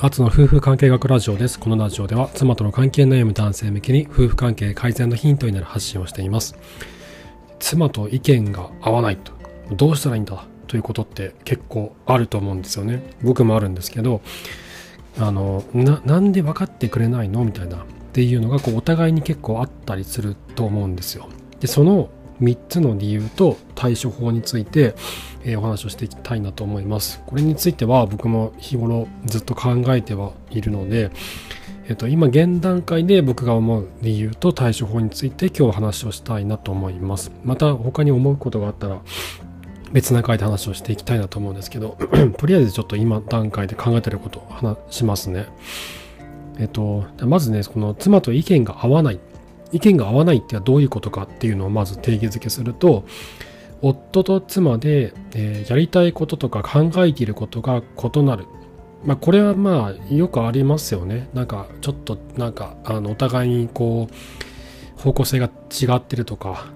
アツの夫婦関係学ラジオです。このラジオでは妻との関係悩む男性向けに夫婦関係改善のヒントになる発信をしています。妻と意見が合わないと、どうしたらいいんだということって結構あると思うんですよね。僕もあるんですけど、あの、な、なんで分かってくれないの？みたいなっていうのがこうお互いに結構あったりすると思うんですよ。で、その3つの理由と対処法について、えー、お話をしていきたいなと思います。これについては僕も日頃ずっと考えてはいるので、えっ、と、今現段階で僕が思う理由と対処法について今日話をしたいなと思います。また他に思うことがあったら別な回で話をしていきたいなと思うんですけど、とりあえずちょっと今段階で考えてることを話しますね。えっと、まずね、この妻と意見が合わない意見が合わないってはどういうことかっていうのをまず定義づけすると夫と妻で、えー、やりたいこととか考えていることが異なる。まあこれはまあよくありますよね。なんかちょっとなんかあのお互いにこう方向性が違ってるとか、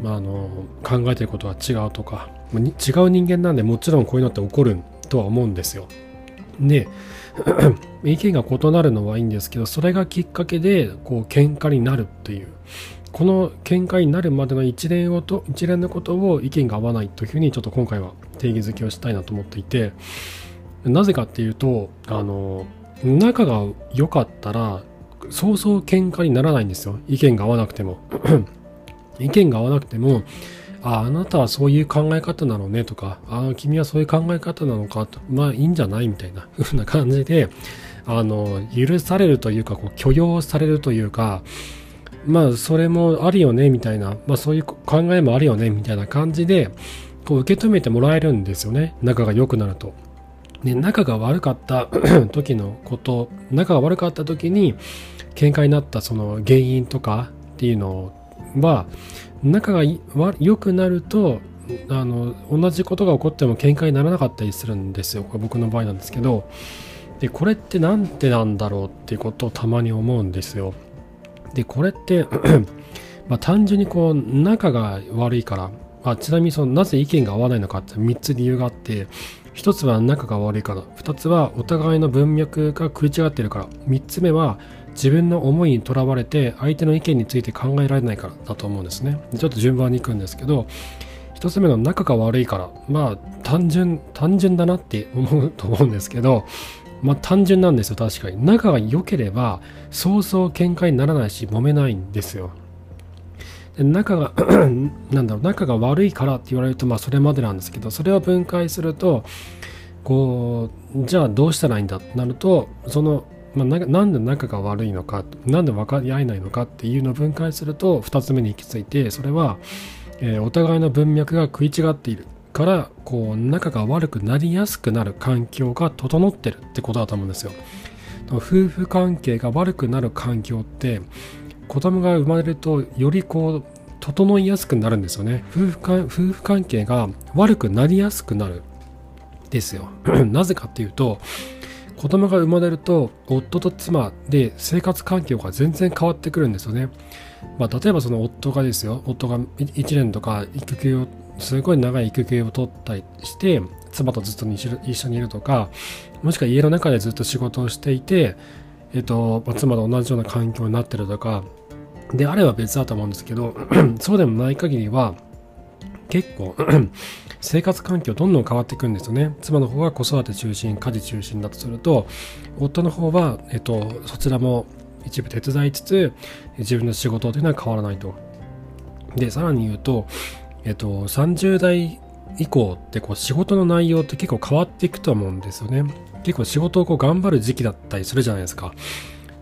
まあ、あの考えてることが違うとか、違う人間なんでもちろんこういうのって起こるとは思うんですよ。で 意見が異なるのはいいんですけどそれがきっかけでこう喧嘩になるっていう。この喧嘩になるまでの一連をと一連のことを意見が合わないというふうにちょっと今回は定義づけをしたいなと思っていてなぜかっていうとあの仲が良かったらそうそう喧嘩にならないんですよ。意見が合わなくても。意見が合わなくてもああなたはそういう考え方なのねとかああ君はそういう考え方なのかとまあいいんじゃないみたいな風な感じであの許されるというかこう許容されるというかまあそれもあるよねみたいな、まあ、そういう考えもあるよねみたいな感じでこう受け止めてもらえるんですよね仲が良くなると。で仲が悪かった 時のこと仲が悪かった時に喧嘩になったその原因とかっていうのをは仲が良くなるとあの同じことが起こっても喧嘩にならなかったりするんですよ。僕の場合なんですけど。でこれって何でなんだろうっていうことをたまに思うんですよ。でこれって まあ単純にこう仲が悪いから、あ、ちなみにそのなぜ意見が合わないのかって3つ理由があって。1つは仲が悪いから。2つはお互いの文脈が食い違ってるから。3つ目は自分の思いにとらわれて相手の意見について考えられないからだと思うんですね。ちょっと順番に行くんですけど1つ目の仲が悪いからまあ単純単純だなって思うと思うんですけどまあ単純なんですよ確かに。仲が良ければそうそう喧嘩にならないし揉めないんですよ。で仲が なんだろう仲が悪いからって言われるとまあそれまでなんですけどそれを分解するとこうじゃあどうしたらいいんだってなるとそのまあ、なんで仲が悪いのかなんで分かり合えないのかっていうのを分解すると2つ目に行き着いてそれは、えー、お互いの文脈が食い違っているからこう仲が悪くなりやすくなる環境が整ってるってことだと思うんですよ。夫婦関係が悪くなる環境って子供が生まれるとよりこう整いやすくなるんですよね夫婦か夫婦関係が悪くなりやすくなるですよ なぜかっていうと子供が生まれると夫と妻で生活環境が全然変わってくるんですよね。まあ、例えばその夫がですよ夫が1年とか育休をすごい長い育休を取ったりして妻とずっと一緒にいるとかもしくは家の中でずっと仕事をしていて、えっとまあ、妻と同じような環境になってるとかであれば別だと思うんですけど そうでもない限りは結構 生活環境どんどん変わっていくんですよね。妻の方が子育て中心、家事中心だとすると、夫の方は、えっと、そちらも一部手伝いつつ、自分の仕事というのは変わらないと。で、さらに言うと、えっと、30代以降ってこう仕事の内容って結構変わっていくと思うんですよね。結構仕事をこう頑張る時期だったりするじゃないですか。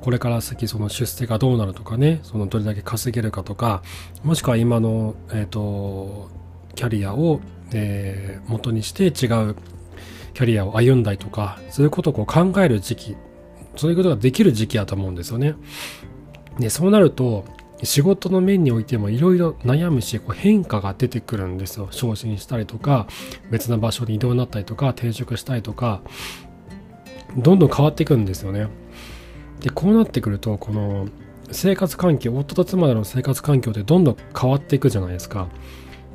これから先その出世がどうなるとかね、そのどれだけ稼げるかとか、もしくは今の、えっ、と、キャリアをえー、元にして違うキャリアを歩んだりとか、そういうことをこう考える時期、そういうことができる時期だと思うんですよね。で、そうなると、仕事の面においてもいろいろ悩むし、こう変化が出てくるんですよ。昇進したりとか、別な場所に移動になったりとか、転職したりとか、どんどん変わっていくんですよね。で、こうなってくると、この生活環境、夫と妻での生活環境ってどんどん変わっていくじゃないですか。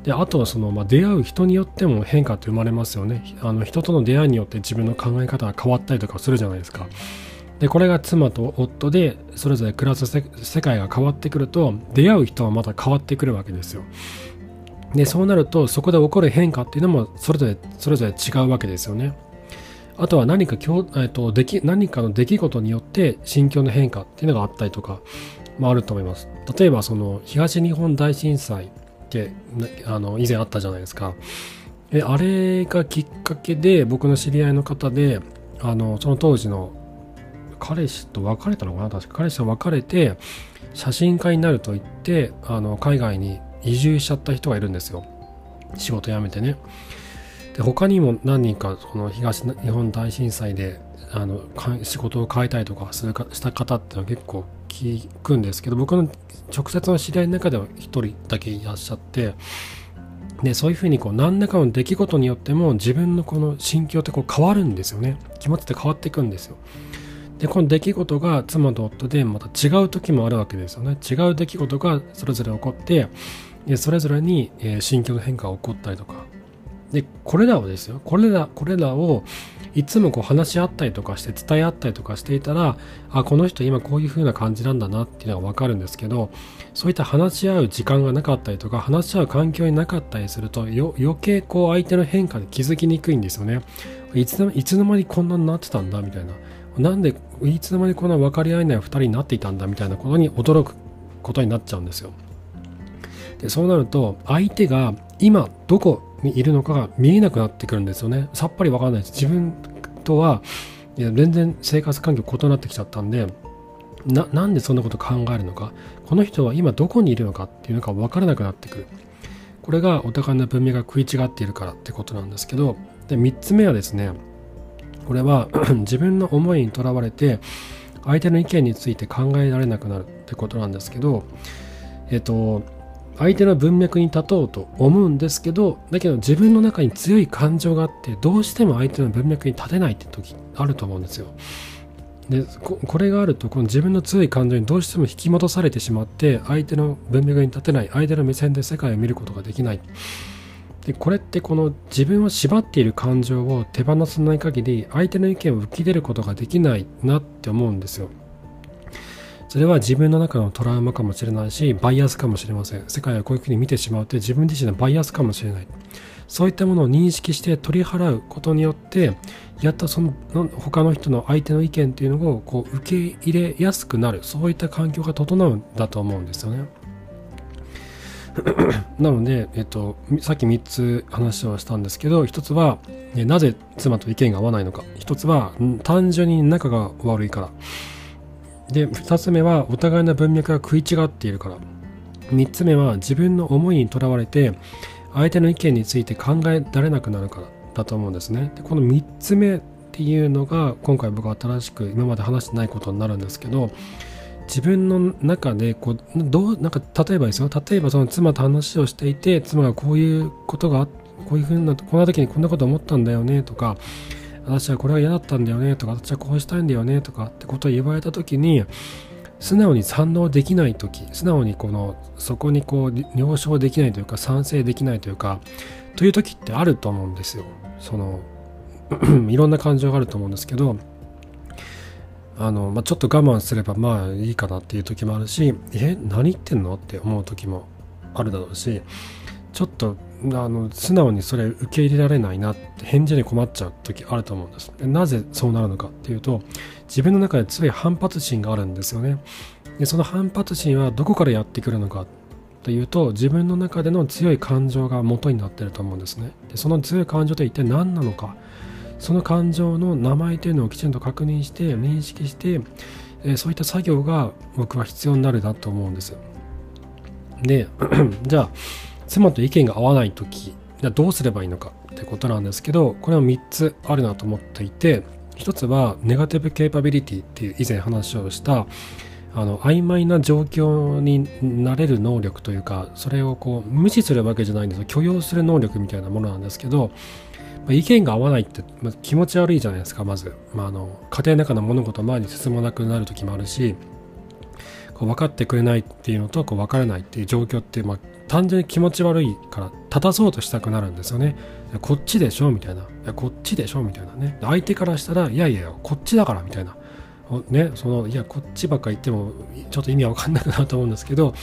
であとはその、まあ、出会う人によっても変化って生まれますよね。あの人との出会いによって自分の考え方が変わったりとかするじゃないですか。でこれが妻と夫でそれぞれ暮らす世界が変わってくると出会う人はまた変わってくるわけですよ。でそうなるとそこで起こる変化っていうのもそれぞれそれぞれ違うわけですよね。あとは何か今日、えっと、でき何かの出来事によって心境の変化っていうのがあったりとかもあると思います。例えばその東日本大震災ってあの以前あったじゃないですか。えあれがきっかけで僕の知り合いの方であのその当時の彼氏と別れたのかな確か。彼氏と別れて写真家になると言ってあの海外に移住しちゃった人がいるんですよ。仕事辞めてね。で他にも何人かその東日本大震災であの仕事を変えたりとかするかした方っていうのは結構聞くんですけど僕の直接の知り合いの中では1人だけいらっしゃってでそういうふうにこう何らかの出来事によっても自分のこの心境ってこう変わるんですよね。気持ちって変わっていくんですよ。でこの出来事が妻と夫でまた違う時もあるわけですよね。違う出来事がそれぞれ起こってでそれぞれに、心境の変化が起こったりとかでこれらをですよこれらこれらをいつもこう話し合ったりとかして伝え合ったりとかしていたらあこの人今こういう風な感じなんだなっていうのが分かるんですけどそういった話し合う時間がなかったりとか話し合う環境になかったりすると余計こう相手の変化で気づきにくいんですよねいつのいつの間にこんなになってたんだみたいななんでいつの間にこんな分かり合えない2人になっていたんだみたいなことに驚くことになっちゃうんですよ。でそうなると相手が今どこにいるのかが見えなくなってくるんですよね。さっぱり分からないです。自分とは全然生活環境異なってきちゃったんでななんでそんなこと考えるのかこの人は今どこにいるのかっていうのが分からなくなってくる。これがお互いの文明が食い違っているからってことなんですけどで3つ目はですねこれは 自分の思いにとらわれて相手の意見について考えられなくなるってことなんですけどえっと相手の文脈に立とうと思うんですけどだけど自分の中に強い感情があってどうしても相手の文脈に立てないって時あると思うんですよ。でこれがあるとこの自分の強い感情にどうしても引き戻されてしまって相手の文脈に立てない相手の目線で世界を見ることができないでこれってこの自分を縛っている感情を手放さない限り相手の意見を受け入れることができないなって思うんですよ。それは自分の中のトラウマかもしれないしバイアスかもしれません。世界をこういうふうに見てしまうって自分自身のバイアスかもしれない。そういったものを認識して取り払うことによってやっとその他の人の相手の意見っていうのをこう受け入れやすくなる。そういった環境が整うんだと思うんですよね。なので、えっと、さっき3つ話をしたんですけど1つはなぜ妻と意見が合わないのか。1つは単純に仲が悪いから。で2つ目はお互いの文脈が食い違っているから。3つ目は自分の思いにとらわれて相手の意見について考えられなくなるからだと思うんですね。でこの3つ目っていうのが今回僕は新しく今まで話してないことになるんですけど自分の中でこうどうなんか例えばですよ。例えばその妻と話をしていて妻がこういうことがこういうふうなこんな時にこんなこと思ったんだよねとか私はこれは嫌だったんだよねとか私はこうしたいんだよねとかってことを言われた時に素直に反応できない時素直にこのそこにこう了承できないというか賛成できないというかという時ってあると思うんですよ。その いろんな感情があると思うんですけどあの、まあ、ちょっと我慢すればまあいいかなっていう時もあるしえ何言ってんの？って思う時もあるだろうしちょっとあの素直にそれ受け入れられないなって返事に困っちゃう時あると思うんです。なぜそうなるのかっていうと自分の中で強い反発心があるんですよね。でその反発心はどこからやってくるのかというと自分の中での強い感情が元になってると思うんですね。でその強い感情って一体何なのか。その感情の名前というのをきちんと確認して認識して、えそういった作業が僕は必要になるなと思うんですで じゃあ妻と意見が合わない時どうすればいいのかってことなんですけどこれは3つあるなと思っていて1つはネガティブケーパビリティっていう以前話をしたあの曖昧な状況になれる能力というかそれをこう無視するわけじゃないんです許容する能力みたいなものなんですけどま、意見が合わないって、まあ、気持ち悪いじゃないですかまず、まあ、あの家庭の中の物事前に進まなくなる時もあるしこう分かってくれないっていうのとこう分からないっていう状況って、まあ、単純に気持ち悪いから立たそうとしたくなるんですよね。こっちでしょみたいな。こっちでしょみたいなね。相手からしたら、いやいや、こっちだからみたいな。ね、その、いや、こっちばっか言っても、ちょっと意味はわかんなくなると思うんですけど、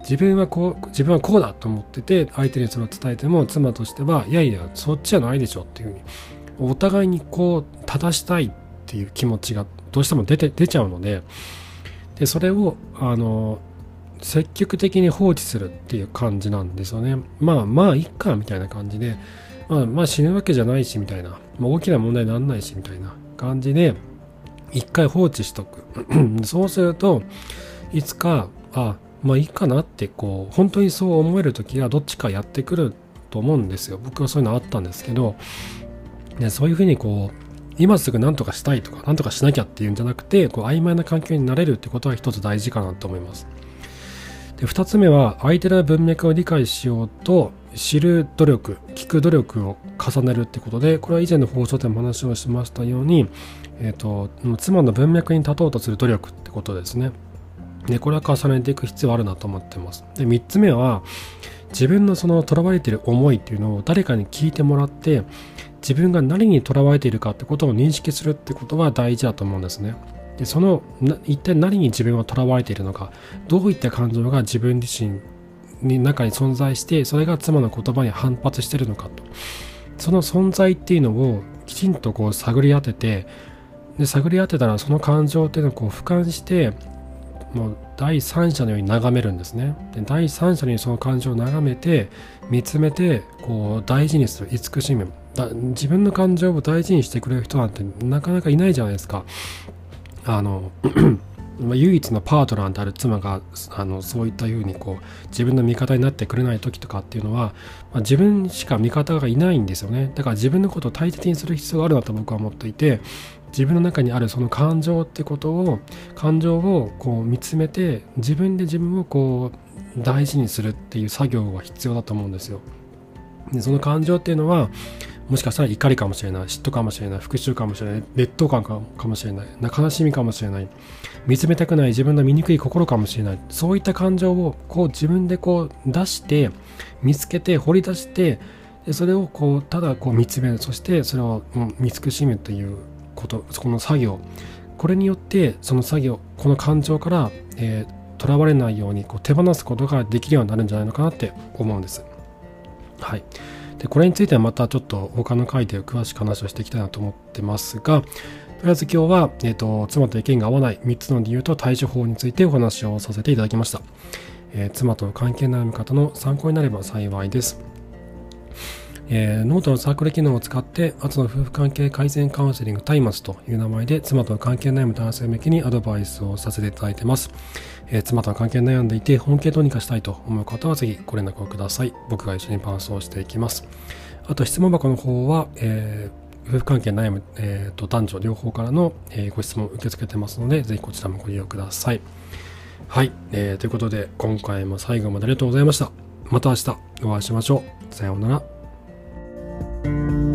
自分はこう、自分はこうだと思ってて、相手にそれを伝えても、妻としては、いやいや、そっちじゃないでしょっていうふうに、お互いにこう、正したいっていう気持ちがどうしても出て、出ちゃうので、で、それを、あの、積極的に放置するっていう感じなんですよね。まあまあ、いっか、みたいな感じで、まあまあ死ぬわけじゃないし、みたいな、まあ、大きな問題にならないし、みたいな感じで、一回放置しとく。そうすると、いつか、あ、まあいいかなって、こう、本当にそう思える時はどっちかやってくると思うんですよ。僕はそういうのあったんですけど、ね、そういうふうにこう、今すぐ何とかしたいとか、何とかしなきゃっていうんじゃなくて、こう曖昧な環境になれるってことは一つ大事かなと思います。で2つ目は相手の文脈を理解しようと知る努力聞く努力を重ねるってことでこれは以前の放送でも話をしましたように、えーと、妻の文脈に立とうとする努力ってことですね。でこれは重ねていく必要あるなと思ってます。で3つ目は自分のその囚われている思いっていうのを誰かに聞いてもらって自分が何に囚われているかってことを認識するってことは大事だと思うんですね。でその一体何に自分はとらわれているのか。どういった感情が自分自身に中に存在してそれが妻の言葉に反発しているのかと。その存在っていうのをきちんとこう探り当ててで探り当てたらその感情っていうのをこう俯瞰してもう第三者のように眺めるんですね。で第三者にその感情を眺めて見つめてこう大事にする。慈しむ。自分の感情を大事にしてくれる人なんてなかなかいないじゃないですか。あの 唯一のパートナーである妻があのそういったふうにこう自分の味方になってくれない時とかっていうのは、まあ、自分しか味方がいないんですよね。だから自分のことを大切にする必要があるなと僕は思っていて自分の中にあるその感情ってことを感情をこう見つめて自分で自分をこう大事にするっていう作業が必要だと思うんですよ。でその感情っていうのはもしかしたら怒りかもしれない、嫉妬かもしれない、復讐かもしれない、劣等感かもしれない、悲しみかもしれない、見つめたくない自分の醜い心かもしれない、そういった感情をこう自分でこう出して、見つけて、掘り出して、でそれをこうただこう見つめる、そしてそれを見尽くしむということ、そこの作業、これによってその作業、この感情から、えー、囚われないようにこう手放すことができるようになるんじゃないのかなって思うんです。はい。でこれについてはまたちょっと他の回で詳しく話をしていきたいなと思ってますがとりあえず今日は、えーと、妻と意見が合わない3つの理由と対処法についてお話をさせていただきました、えー、妻との関係のある方の参考になれば幸いです。えー、ノートのサークル機能を使って、後の夫婦関係改善カウンセリングタイマスという名前で、妻との関係悩む男性向けにアドバイスをさせていただいてます。えー、妻との関係悩んでいて、本気でどうにかしたいと思う方はぜひご連絡をください。僕が一緒に伴走していきます。あと、質問箱の方は、えー、夫婦関係悩む、えーと、男女両方からの、えー、ご質問を受け付けてますので、ぜひこちらもご利用ください。はい、えー、ということで、今回も最後までありがとうございました。また明日お会いしましょう。さようなら。Thank you.